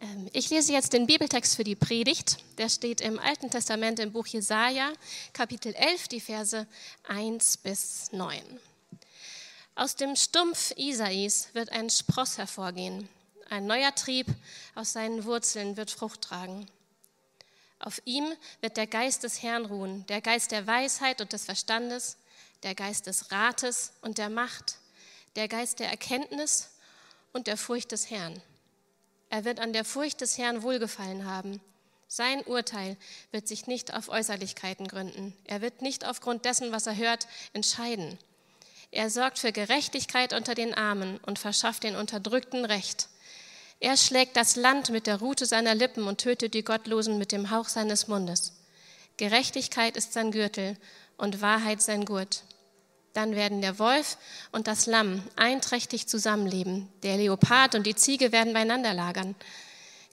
Ähm, ich lese jetzt den Bibeltext für die Predigt. Der steht im Alten Testament im Buch Jesaja, Kapitel 11, die Verse 1 bis 9. Aus dem Stumpf Isais wird ein Spross hervorgehen. Ein neuer Trieb aus seinen Wurzeln wird Frucht tragen. Auf ihm wird der Geist des Herrn ruhen, der Geist der Weisheit und des Verstandes, der Geist des Rates und der Macht, der Geist der Erkenntnis und der Furcht des Herrn er wird an der Furcht des Herrn wohlgefallen haben. Sein Urteil wird sich nicht auf Äußerlichkeiten gründen. Er wird nicht aufgrund dessen, was er hört, entscheiden. Er sorgt für Gerechtigkeit unter den Armen und verschafft den Unterdrückten Recht. Er schlägt das Land mit der Rute seiner Lippen und tötet die Gottlosen mit dem Hauch seines Mundes. Gerechtigkeit ist sein Gürtel und Wahrheit sein Gurt. Dann werden der Wolf und das Lamm einträchtig zusammenleben. Der Leopard und die Ziege werden beieinander lagern.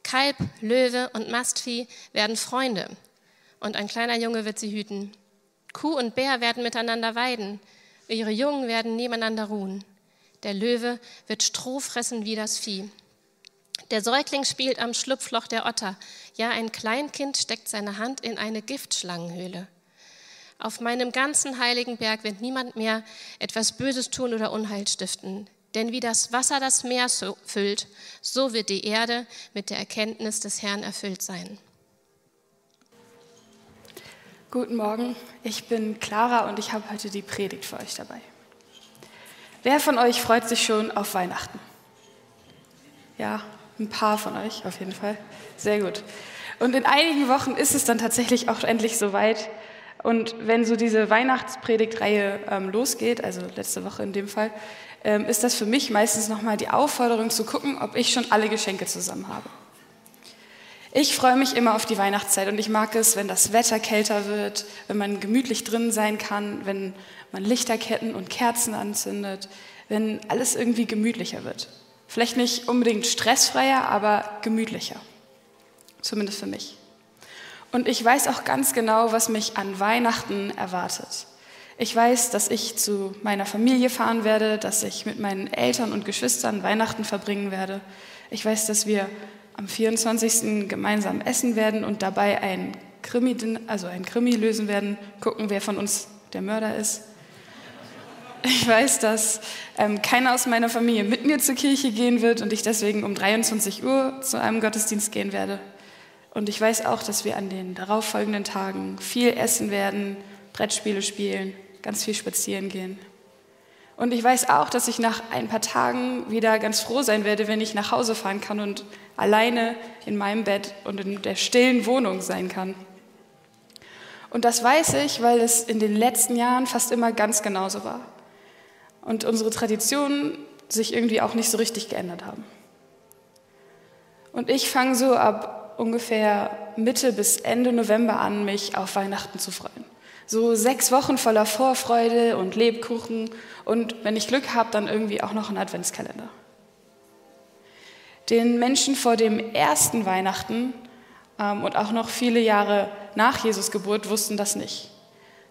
Kalb, Löwe und Mastvieh werden Freunde. Und ein kleiner Junge wird sie hüten. Kuh und Bär werden miteinander weiden. Ihre Jungen werden nebeneinander ruhen. Der Löwe wird Stroh fressen wie das Vieh. Der Säugling spielt am Schlupfloch der Otter. Ja, ein Kleinkind steckt seine Hand in eine Giftschlangenhöhle. Auf meinem ganzen heiligen Berg wird niemand mehr etwas Böses tun oder Unheil stiften. Denn wie das Wasser das Meer füllt, so wird die Erde mit der Erkenntnis des Herrn erfüllt sein. Guten Morgen, ich bin Clara und ich habe heute die Predigt für euch dabei. Wer von euch freut sich schon auf Weihnachten? Ja, ein paar von euch auf jeden Fall. Sehr gut. Und in einigen Wochen ist es dann tatsächlich auch endlich soweit. Und wenn so diese Weihnachtspredigtreihe ähm, losgeht, also letzte Woche in dem Fall, ähm, ist das für mich meistens nochmal die Aufforderung zu gucken, ob ich schon alle Geschenke zusammen habe. Ich freue mich immer auf die Weihnachtszeit und ich mag es, wenn das Wetter kälter wird, wenn man gemütlich drin sein kann, wenn man Lichterketten und Kerzen anzündet, wenn alles irgendwie gemütlicher wird. Vielleicht nicht unbedingt stressfreier, aber gemütlicher. Zumindest für mich. Und ich weiß auch ganz genau, was mich an Weihnachten erwartet. Ich weiß, dass ich zu meiner Familie fahren werde, dass ich mit meinen Eltern und Geschwistern Weihnachten verbringen werde. Ich weiß, dass wir am 24. gemeinsam essen werden und dabei ein Krimi, also ein Krimi lösen werden, gucken, wer von uns der Mörder ist. Ich weiß, dass ähm, keiner aus meiner Familie mit mir zur Kirche gehen wird und ich deswegen um 23 Uhr zu einem Gottesdienst gehen werde. Und ich weiß auch, dass wir an den darauffolgenden Tagen viel essen werden, Brettspiele spielen, ganz viel spazieren gehen. Und ich weiß auch, dass ich nach ein paar Tagen wieder ganz froh sein werde, wenn ich nach Hause fahren kann und alleine in meinem Bett und in der stillen Wohnung sein kann. Und das weiß ich, weil es in den letzten Jahren fast immer ganz genauso war. Und unsere Traditionen sich irgendwie auch nicht so richtig geändert haben. Und ich fange so ab ungefähr Mitte bis Ende November an, mich auf Weihnachten zu freuen. So sechs Wochen voller Vorfreude und Lebkuchen und wenn ich Glück habe, dann irgendwie auch noch ein Adventskalender. Den Menschen vor dem ersten Weihnachten ähm, und auch noch viele Jahre nach Jesus Geburt wussten das nicht.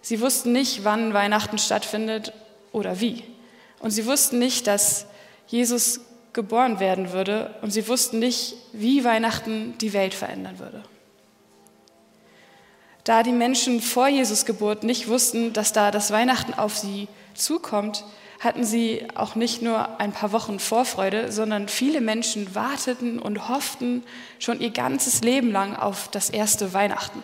Sie wussten nicht, wann Weihnachten stattfindet oder wie. Und sie wussten nicht, dass Jesus geboren werden würde und sie wussten nicht, wie Weihnachten die Welt verändern würde. Da die Menschen vor Jesus Geburt nicht wussten, dass da das Weihnachten auf sie zukommt, hatten sie auch nicht nur ein paar Wochen Vorfreude, sondern viele Menschen warteten und hofften schon ihr ganzes Leben lang auf das erste Weihnachten.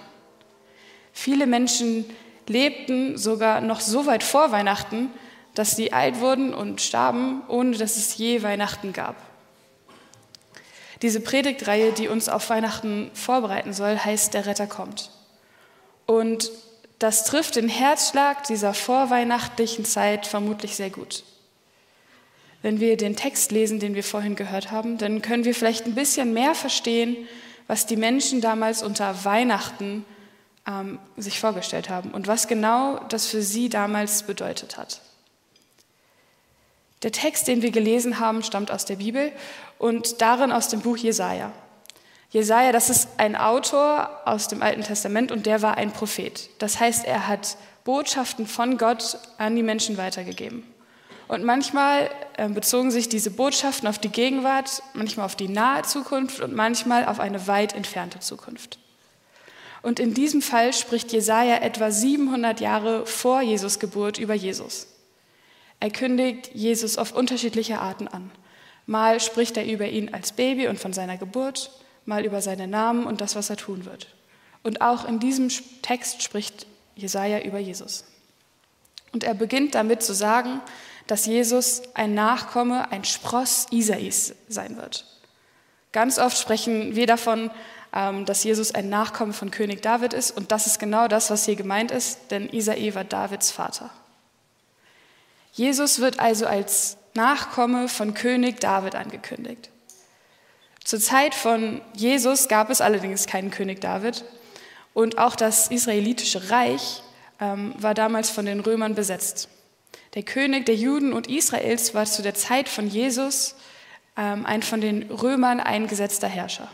Viele Menschen lebten sogar noch so weit vor Weihnachten, dass sie alt wurden und starben, ohne dass es je Weihnachten gab. Diese Predigtreihe, die uns auf Weihnachten vorbereiten soll, heißt Der Retter kommt. Und das trifft den Herzschlag dieser vorweihnachtlichen Zeit vermutlich sehr gut. Wenn wir den Text lesen, den wir vorhin gehört haben, dann können wir vielleicht ein bisschen mehr verstehen, was die Menschen damals unter Weihnachten ähm, sich vorgestellt haben und was genau das für sie damals bedeutet hat. Der Text, den wir gelesen haben, stammt aus der Bibel und darin aus dem Buch Jesaja. Jesaja, das ist ein Autor aus dem Alten Testament und der war ein Prophet. Das heißt, er hat Botschaften von Gott an die Menschen weitergegeben. Und manchmal äh, bezogen sich diese Botschaften auf die Gegenwart, manchmal auf die nahe Zukunft und manchmal auf eine weit entfernte Zukunft. Und in diesem Fall spricht Jesaja etwa 700 Jahre vor Jesus Geburt über Jesus. Er kündigt Jesus auf unterschiedliche Arten an. Mal spricht er über ihn als Baby und von seiner Geburt, mal über seinen Namen und das, was er tun wird. Und auch in diesem Text spricht Jesaja über Jesus. Und er beginnt damit zu sagen, dass Jesus ein Nachkomme, ein Spross Isais sein wird. Ganz oft sprechen wir davon, ähm, dass Jesus ein Nachkomme von König David ist. Und das ist genau das, was hier gemeint ist, denn Isai war Davids Vater. Jesus wird also als Nachkomme von König David angekündigt. Zur Zeit von Jesus gab es allerdings keinen König David und auch das israelitische Reich ähm, war damals von den Römern besetzt. Der König der Juden und Israels war zu der Zeit von Jesus ähm, ein von den Römern eingesetzter Herrscher.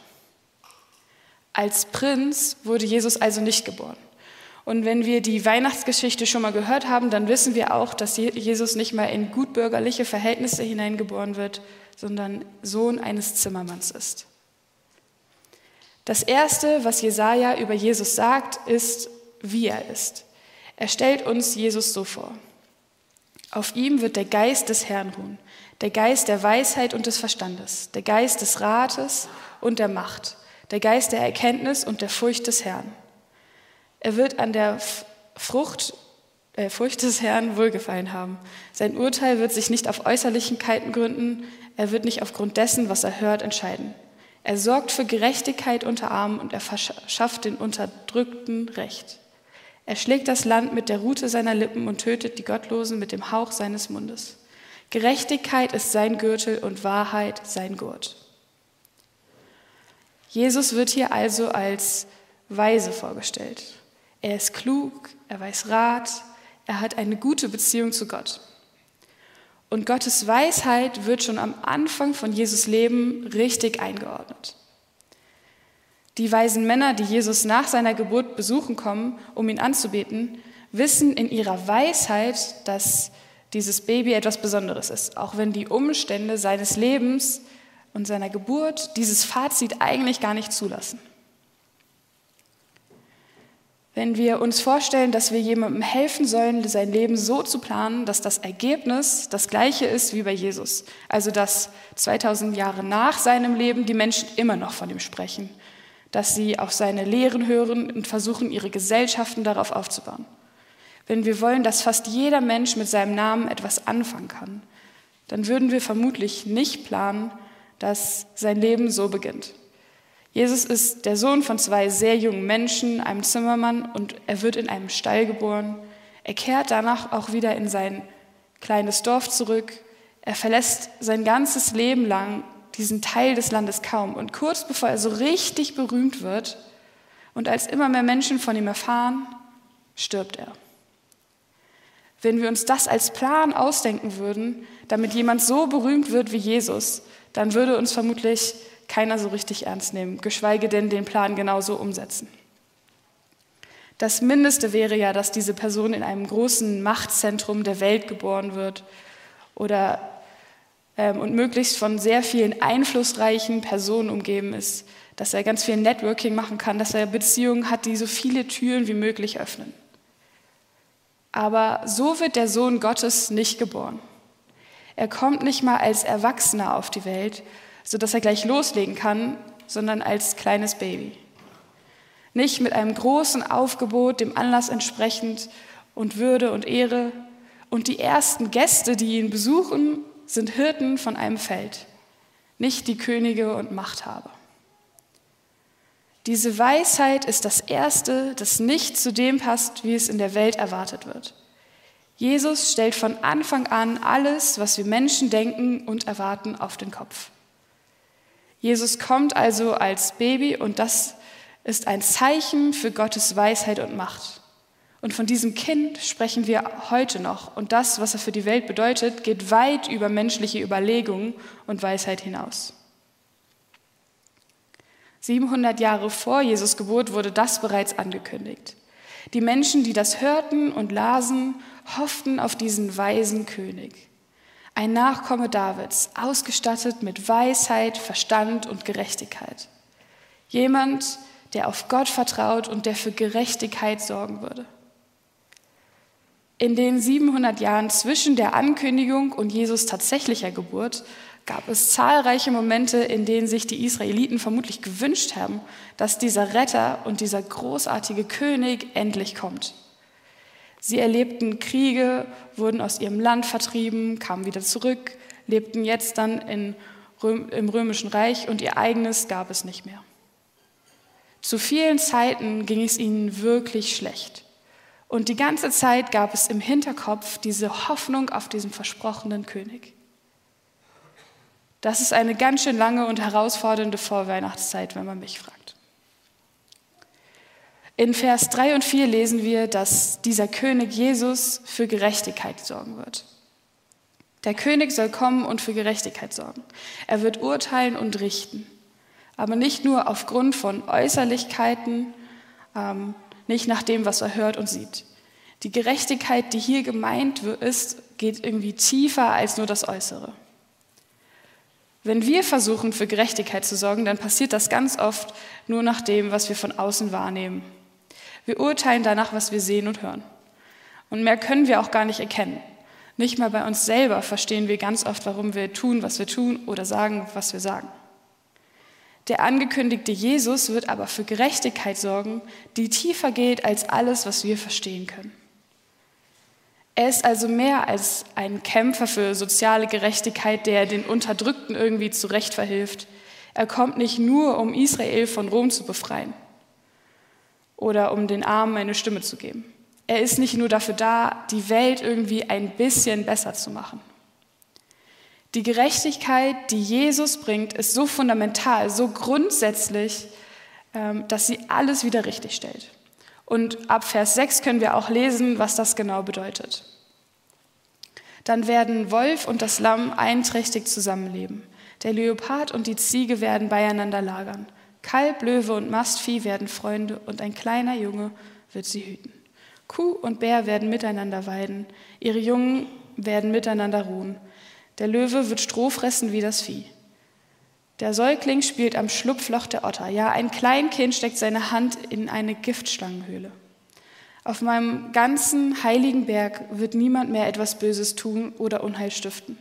Als Prinz wurde Jesus also nicht geboren. Und wenn wir die Weihnachtsgeschichte schon mal gehört haben, dann wissen wir auch, dass Jesus nicht mal in gutbürgerliche Verhältnisse hineingeboren wird, sondern Sohn eines Zimmermanns ist. Das Erste, was Jesaja über Jesus sagt, ist, wie er ist. Er stellt uns Jesus so vor. Auf ihm wird der Geist des Herrn ruhen, der Geist der Weisheit und des Verstandes, der Geist des Rates und der Macht, der Geist der Erkenntnis und der Furcht des Herrn. Er wird an der Frucht, äh, Furcht des Herrn wohlgefallen haben. Sein Urteil wird sich nicht auf Äußerlichkeiten gründen, er wird nicht aufgrund dessen, was er hört, entscheiden. Er sorgt für Gerechtigkeit unter Armen und er verschafft den Unterdrückten Recht. Er schlägt das Land mit der Rute seiner Lippen und tötet die Gottlosen mit dem Hauch seines Mundes. Gerechtigkeit ist sein Gürtel und Wahrheit sein Gurt. Jesus wird hier also als Weise vorgestellt. Er ist klug, er weiß Rat, er hat eine gute Beziehung zu Gott. Und Gottes Weisheit wird schon am Anfang von Jesus Leben richtig eingeordnet. Die weisen Männer, die Jesus nach seiner Geburt besuchen kommen, um ihn anzubeten, wissen in ihrer Weisheit, dass dieses Baby etwas Besonderes ist, auch wenn die Umstände seines Lebens und seiner Geburt dieses Fazit eigentlich gar nicht zulassen. Wenn wir uns vorstellen, dass wir jemandem helfen sollen, sein Leben so zu planen, dass das Ergebnis das gleiche ist wie bei Jesus, also dass 2000 Jahre nach seinem Leben die Menschen immer noch von ihm sprechen dass sie auf seine Lehren hören und versuchen, ihre Gesellschaften darauf aufzubauen. Wenn wir wollen, dass fast jeder Mensch mit seinem Namen etwas anfangen kann, dann würden wir vermutlich nicht planen, dass sein Leben so beginnt. Jesus ist der Sohn von zwei sehr jungen Menschen, einem Zimmermann, und er wird in einem Stall geboren. Er kehrt danach auch wieder in sein kleines Dorf zurück. Er verlässt sein ganzes Leben lang diesen Teil des Landes kaum. Und kurz bevor er so richtig berühmt wird und als immer mehr Menschen von ihm erfahren, stirbt er. Wenn wir uns das als Plan ausdenken würden, damit jemand so berühmt wird wie Jesus, dann würde uns vermutlich keiner so richtig ernst nehmen, geschweige denn den Plan genauso umsetzen. Das Mindeste wäre ja, dass diese Person in einem großen Machtzentrum der Welt geboren wird oder ähm, und möglichst von sehr vielen einflussreichen Personen umgeben ist, dass er ganz viel Networking machen kann, dass er Beziehungen hat, die so viele Türen wie möglich öffnen. Aber so wird der Sohn Gottes nicht geboren. Er kommt nicht mal als Erwachsener auf die Welt, sodass er gleich loslegen kann, sondern als kleines Baby. Nicht mit einem großen Aufgebot, dem Anlass entsprechend und Würde und Ehre. Und die ersten Gäste, die ihn besuchen sind Hirten von einem Feld, nicht die Könige und Machthaber. Diese Weisheit ist das Erste, das nicht zu dem passt, wie es in der Welt erwartet wird. Jesus stellt von Anfang an alles, was wir Menschen denken und erwarten, auf den Kopf. Jesus kommt also als Baby und das ist ein Zeichen für Gottes Weisheit und Macht. Und von diesem Kind sprechen wir heute noch. Und das, was er für die Welt bedeutet, geht weit über menschliche Überlegungen und Weisheit hinaus. 700 Jahre vor Jesus Geburt wurde das bereits angekündigt. Die Menschen, die das hörten und lasen, hofften auf diesen weisen König. Ein Nachkomme Davids, ausgestattet mit Weisheit, Verstand und Gerechtigkeit. Jemand, der auf Gott vertraut und der für Gerechtigkeit sorgen würde. In den 700 Jahren zwischen der Ankündigung und Jesus tatsächlicher Geburt gab es zahlreiche Momente, in denen sich die Israeliten vermutlich gewünscht haben, dass dieser Retter und dieser großartige König endlich kommt. Sie erlebten Kriege, wurden aus ihrem Land vertrieben, kamen wieder zurück, lebten jetzt dann in, im römischen Reich und ihr eigenes gab es nicht mehr. Zu vielen Zeiten ging es ihnen wirklich schlecht. Und die ganze Zeit gab es im Hinterkopf diese Hoffnung auf diesen versprochenen König. Das ist eine ganz schön lange und herausfordernde Vorweihnachtszeit, wenn man mich fragt. In Vers 3 und 4 lesen wir, dass dieser König Jesus für Gerechtigkeit sorgen wird. Der König soll kommen und für Gerechtigkeit sorgen. Er wird urteilen und richten aber nicht nur aufgrund von Äußerlichkeiten, ähm, nicht nach dem, was er hört und sieht. Die Gerechtigkeit, die hier gemeint ist, geht irgendwie tiefer als nur das Äußere. Wenn wir versuchen, für Gerechtigkeit zu sorgen, dann passiert das ganz oft nur nach dem, was wir von außen wahrnehmen. Wir urteilen danach, was wir sehen und hören. Und mehr können wir auch gar nicht erkennen. Nicht mal bei uns selber verstehen wir ganz oft, warum wir tun, was wir tun oder sagen, was wir sagen. Der angekündigte Jesus wird aber für Gerechtigkeit sorgen, die tiefer geht als alles, was wir verstehen können. Er ist also mehr als ein Kämpfer für soziale Gerechtigkeit, der den Unterdrückten irgendwie zurecht verhilft. Er kommt nicht nur, um Israel von Rom zu befreien oder um den Armen eine Stimme zu geben. Er ist nicht nur dafür da, die Welt irgendwie ein bisschen besser zu machen. Die Gerechtigkeit, die Jesus bringt, ist so fundamental, so grundsätzlich, ähm, dass sie alles wieder richtig stellt. Und ab Vers 6 können wir auch lesen, was das genau bedeutet. Dann werden Wolf und das Lamm einträchtig zusammenleben. Der Leopard und die Ziege werden beieinander lagern. Kalb, Löwe und Mastvieh werden Freunde und ein kleiner Junge wird sie hüten. Kuh und Bär werden miteinander weiden. Ihre Jungen werden miteinander ruhen. Der Löwe wird Stroh fressen wie das Vieh. Der Säugling spielt am Schlupfloch der Otter. Ja, ein Kleinkind steckt seine Hand in eine Giftschlangenhöhle. Auf meinem ganzen heiligen Berg wird niemand mehr etwas Böses tun oder Unheil stiften.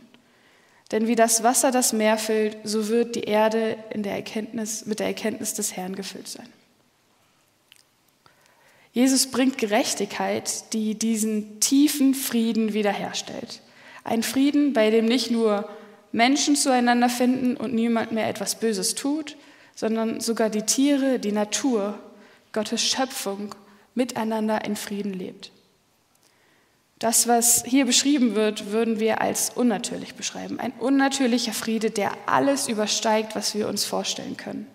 Denn wie das Wasser das Meer füllt, so wird die Erde in der Erkenntnis, mit der Erkenntnis des Herrn gefüllt sein. Jesus bringt Gerechtigkeit, die diesen tiefen Frieden wiederherstellt. Ein Frieden, bei dem nicht nur Menschen zueinander finden und niemand mehr etwas Böses tut, sondern sogar die Tiere, die Natur, Gottes Schöpfung miteinander in Frieden lebt. Das, was hier beschrieben wird, würden wir als unnatürlich beschreiben. Ein unnatürlicher Friede, der alles übersteigt, was wir uns vorstellen können.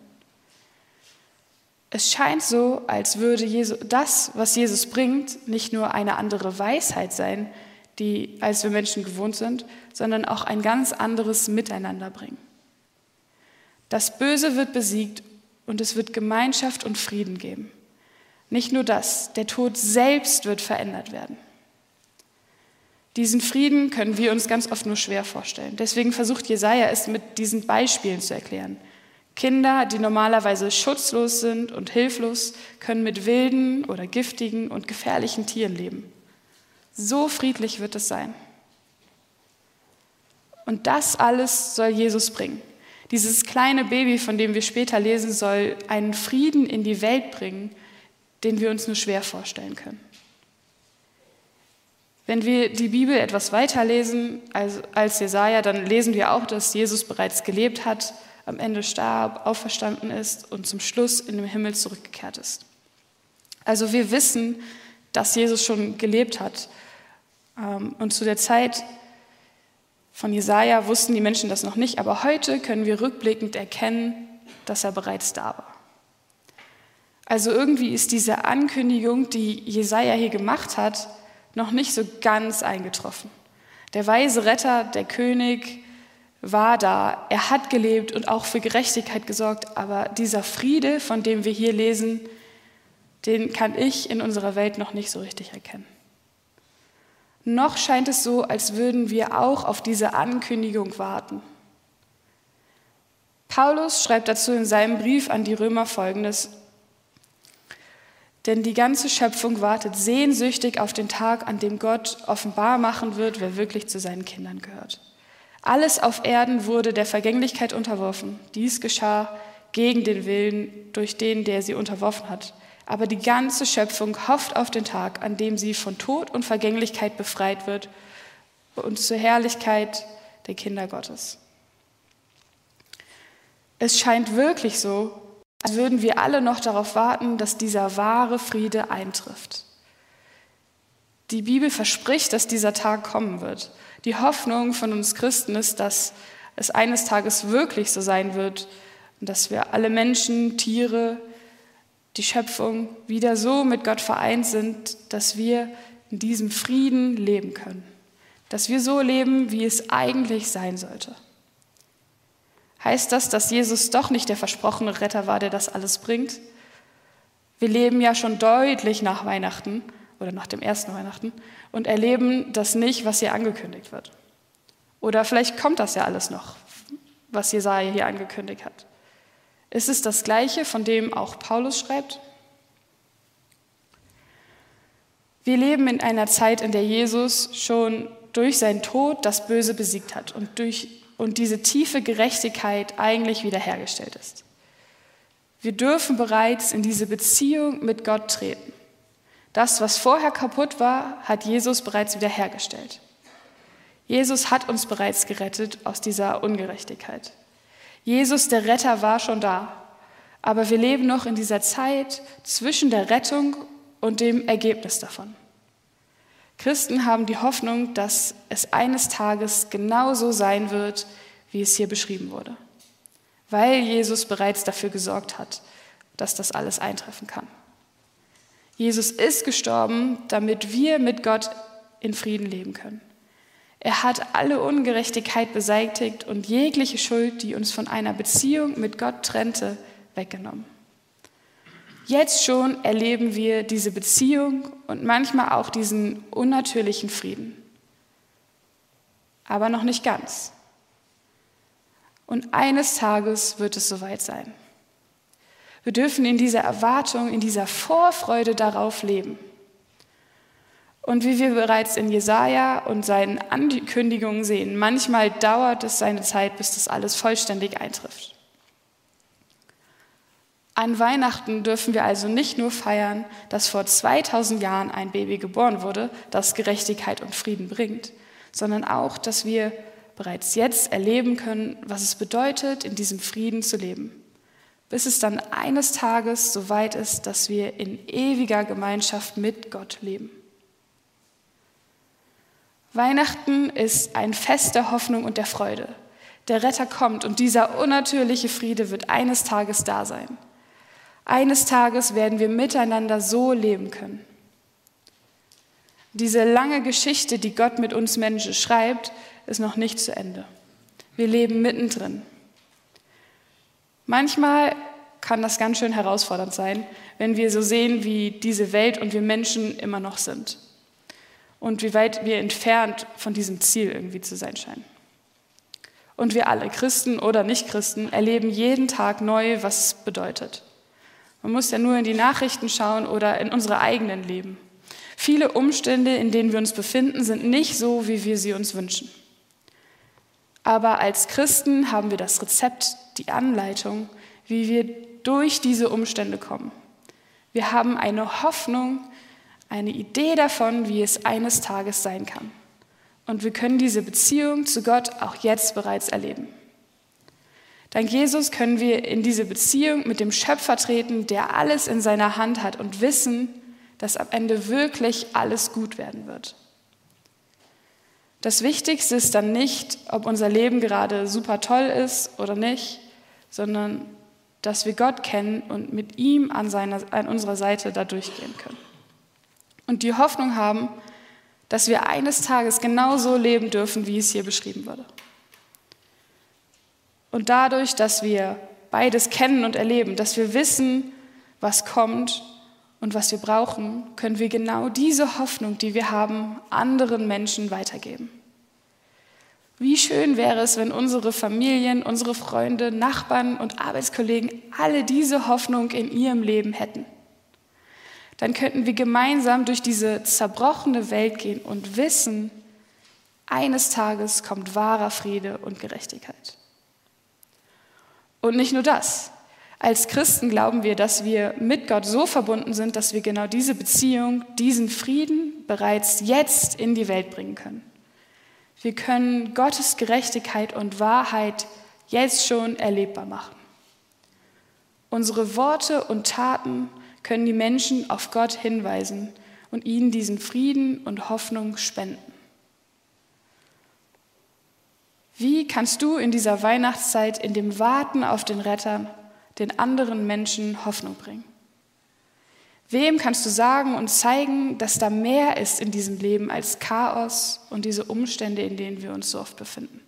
Es scheint so, als würde Jesus, das, was Jesus bringt, nicht nur eine andere Weisheit sein, die, als wir Menschen gewohnt sind, sondern auch ein ganz anderes Miteinander bringen. Das Böse wird besiegt und es wird Gemeinschaft und Frieden geben. Nicht nur das, der Tod selbst wird verändert werden. Diesen Frieden können wir uns ganz oft nur schwer vorstellen. Deswegen versucht Jesaja es mit diesen Beispielen zu erklären. Kinder, die normalerweise schutzlos sind und hilflos, können mit wilden oder giftigen und gefährlichen Tieren leben. So friedlich wird es sein. Und das alles soll Jesus bringen. Dieses kleine Baby, von dem wir später lesen, soll einen Frieden in die Welt bringen, den wir uns nur schwer vorstellen können. Wenn wir die Bibel etwas weiter lesen als, als Jesaja, dann lesen wir auch, dass Jesus bereits gelebt hat, am Ende starb, auferstanden ist und zum Schluss in den Himmel zurückgekehrt ist. Also wir wissen, dass Jesus schon gelebt hat ähm, und zu der Zeit von Jesaja wussten die Menschen das noch nicht, aber heute können wir rückblickend erkennen, dass er bereits da war. Also irgendwie ist diese Ankündigung, die Jesaja hier gemacht hat, noch nicht so ganz eingetroffen. Der weise Retter, der König, war da, er hat gelebt und auch für Gerechtigkeit gesorgt, aber dieser Friede, von dem wir hier lesen, den kann ich in unserer Welt noch nicht so richtig erkennen. noch scheint es so, als würden wir auch auf diese Ankündigung warten. Paulus schreibt dazu in seinem Brief an die Römer folgendes. Denn die ganze Schöpfung wartet sehnsüchtig auf den Tag, an dem Gott offenbar machen wird, wer wirklich zu seinen Kindern gehört. Alles auf Erden wurde der Vergänglichkeit unterworfen. Dies geschah gegen den Willen, durch den, der sie unterworfen hat. Aber die ganze Schöpfung hofft auf den Tag, an dem sie von Tod und Vergänglichkeit befreit wird und zur Herrlichkeit der Kinder Gottes. Es scheint wirklich so, als würden wir alle noch darauf warten, dass dieser wahre Friede eintrifft. Die Bibel verspricht, dass dieser Tag kommen wird. Die Hoffnung von uns Christen ist, dass es eines Tages wirklich so sein wird und dass wir alle Menschen, Tiere, die Schöpfung wieder so mit Gott vereint sind, dass wir in diesem Frieden leben können. Dass wir so leben, wie es eigentlich sein sollte. Heißt das, dass Jesus doch nicht der versprochene Retter war, der das alles bringt? Wir leben ja schon deutlich nach Weihnachten oder nach dem ersten Weihnachten und erleben das nicht, was hier angekündigt wird. Oder vielleicht kommt das ja alles noch, was Jesaja hier angekündigt hat. Ist es das Gleiche, von dem auch Paulus schreibt? Wir leben in einer Zeit, in der Jesus schon durch seinen Tod das Böse besiegt hat und durch und diese tiefe Gerechtigkeit eigentlich wiederhergestellt ist. Wir dürfen bereits in diese Beziehung mit Gott treten. Das, was vorher kaputt war, hat Jesus bereits wiederhergestellt. Jesus hat uns bereits gerettet aus dieser Ungerechtigkeit. Jesus, der Retter, war schon da. Aber wir leben noch in dieser Zeit zwischen der Rettung und dem Ergebnis davon. Christen haben die Hoffnung, dass es eines Tages genauso sein wird, wie es hier beschrieben wurde, weil Jesus bereits dafür gesorgt hat, dass das alles eintreffen kann. Jesus ist gestorben, damit wir mit Gott in Frieden leben können. Er hat alle Ungerechtigkeit beseitigt und jegliche Schuld, die uns von einer Beziehung mit Gott trennte, weggenommen. Jetzt schon erleben wir diese Beziehung und manchmal auch diesen unnatürlichen Frieden. Aber noch nicht ganz. Und eines Tages wird es soweit sein. Wir dürfen in dieser Erwartung, in dieser Vorfreude darauf leben. Und wie wir bereits in Jesaja und seinen Ankündigungen sehen, manchmal dauert es seine Zeit, bis das alles vollständig eintrifft. An Weihnachten dürfen wir also nicht nur feiern, dass vor 2000 Jahren ein Baby geboren wurde, das Gerechtigkeit und Frieden bringt, sondern auch, dass wir bereits jetzt erleben können, was es bedeutet, in diesem Frieden zu leben, bis es dann eines Tages so weit ist, dass wir in ewiger Gemeinschaft mit Gott leben. Weihnachten ist ein Fest der Hoffnung und der Freude. Der Retter kommt und dieser unnatürliche Friede wird eines Tages da sein. Eines Tages werden wir miteinander so leben können. Diese lange Geschichte, die Gott mit uns Menschen schreibt, ist noch nicht zu Ende. Wir leben mittendrin. Manchmal kann das ganz schön herausfordernd sein, wenn wir so sehen, wie diese Welt und wir Menschen immer noch sind und wie weit wir entfernt von diesem Ziel irgendwie zu sein scheinen. Und wir alle, Christen oder Nichtchristen, erleben jeden Tag neu, was es bedeutet. Man muss ja nur in die Nachrichten schauen oder in unsere eigenen Leben. Viele Umstände, in denen wir uns befinden, sind nicht so, wie wir sie uns wünschen. Aber als Christen haben wir das Rezept, die Anleitung, wie wir durch diese Umstände kommen. Wir haben eine Hoffnung, eine Idee davon, wie es eines Tages sein kann. Und wir können diese Beziehung zu Gott auch jetzt bereits erleben. Dank Jesus können wir in diese Beziehung mit dem Schöpfer treten, der alles in seiner Hand hat und wissen, dass am Ende wirklich alles gut werden wird. Das Wichtigste ist dann nicht, ob unser Leben gerade super toll ist oder nicht, sondern dass wir Gott kennen und mit ihm an, seiner, an unserer Seite da durchgehen können. Und die Hoffnung haben, dass wir eines Tages genauso leben dürfen, wie es hier beschrieben wurde. Und dadurch, dass wir beides kennen und erleben, dass wir wissen, was kommt und was wir brauchen, können wir genau diese Hoffnung, die wir haben, anderen Menschen weitergeben. Wie schön wäre es, wenn unsere Familien, unsere Freunde, Nachbarn und Arbeitskollegen alle diese Hoffnung in ihrem Leben hätten. Dann könnten wir gemeinsam durch diese zerbrochene Welt gehen und wissen, eines Tages kommt wahrer Friede und Gerechtigkeit. Und nicht nur das. Als Christen glauben wir, dass wir mit Gott so verbunden sind, dass wir genau diese Beziehung, diesen Frieden bereits jetzt in die Welt bringen können. Wir können Gottes Gerechtigkeit und Wahrheit jetzt schon erlebbar machen. Unsere Worte und Taten können die Menschen auf Gott hinweisen und ihnen diesen Frieden und Hoffnung spenden. Wie kannst du in dieser Weihnachtszeit, in dem Warten auf den Retter, den anderen Menschen Hoffnung bringen? Wem kannst du sagen und zeigen, dass da mehr ist in diesem Leben als Chaos und diese Umstände, in denen wir uns so oft befinden?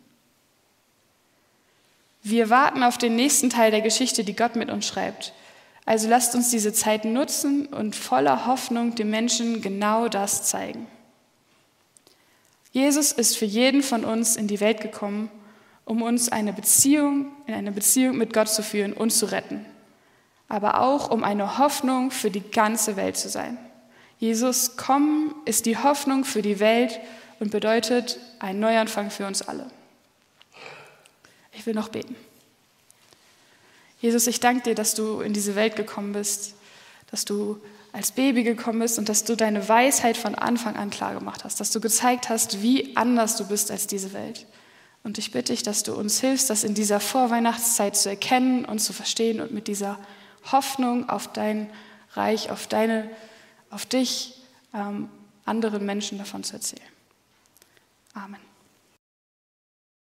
Wir warten auf den nächsten Teil der Geschichte, die Gott mit uns schreibt. Also lasst uns diese Zeit nutzen und voller Hoffnung den Menschen genau das zeigen. Jesus ist für jeden von uns in die Welt gekommen, um uns eine Beziehung, in eine Beziehung mit Gott zu führen und zu retten aber auch um eine Hoffnung für die ganze Welt zu sein. Jesus kommen ist die Hoffnung für die Welt und bedeutet ein Neuanfang für uns alle. Ich will noch beten. Jesus, ich danke dir, dass du in diese Welt gekommen bist, dass du als Baby gekommen bist und dass du deine Weisheit von Anfang an klar gemacht hast, dass du gezeigt hast, wie anders du bist als diese Welt. Und ich bitte dich, dass du uns hilfst, das in dieser Vorweihnachtszeit zu erkennen und zu verstehen und mit dieser Hoffnung auf dein Reich, auf, deine, auf dich, ähm, anderen Menschen davon zu erzählen. Amen.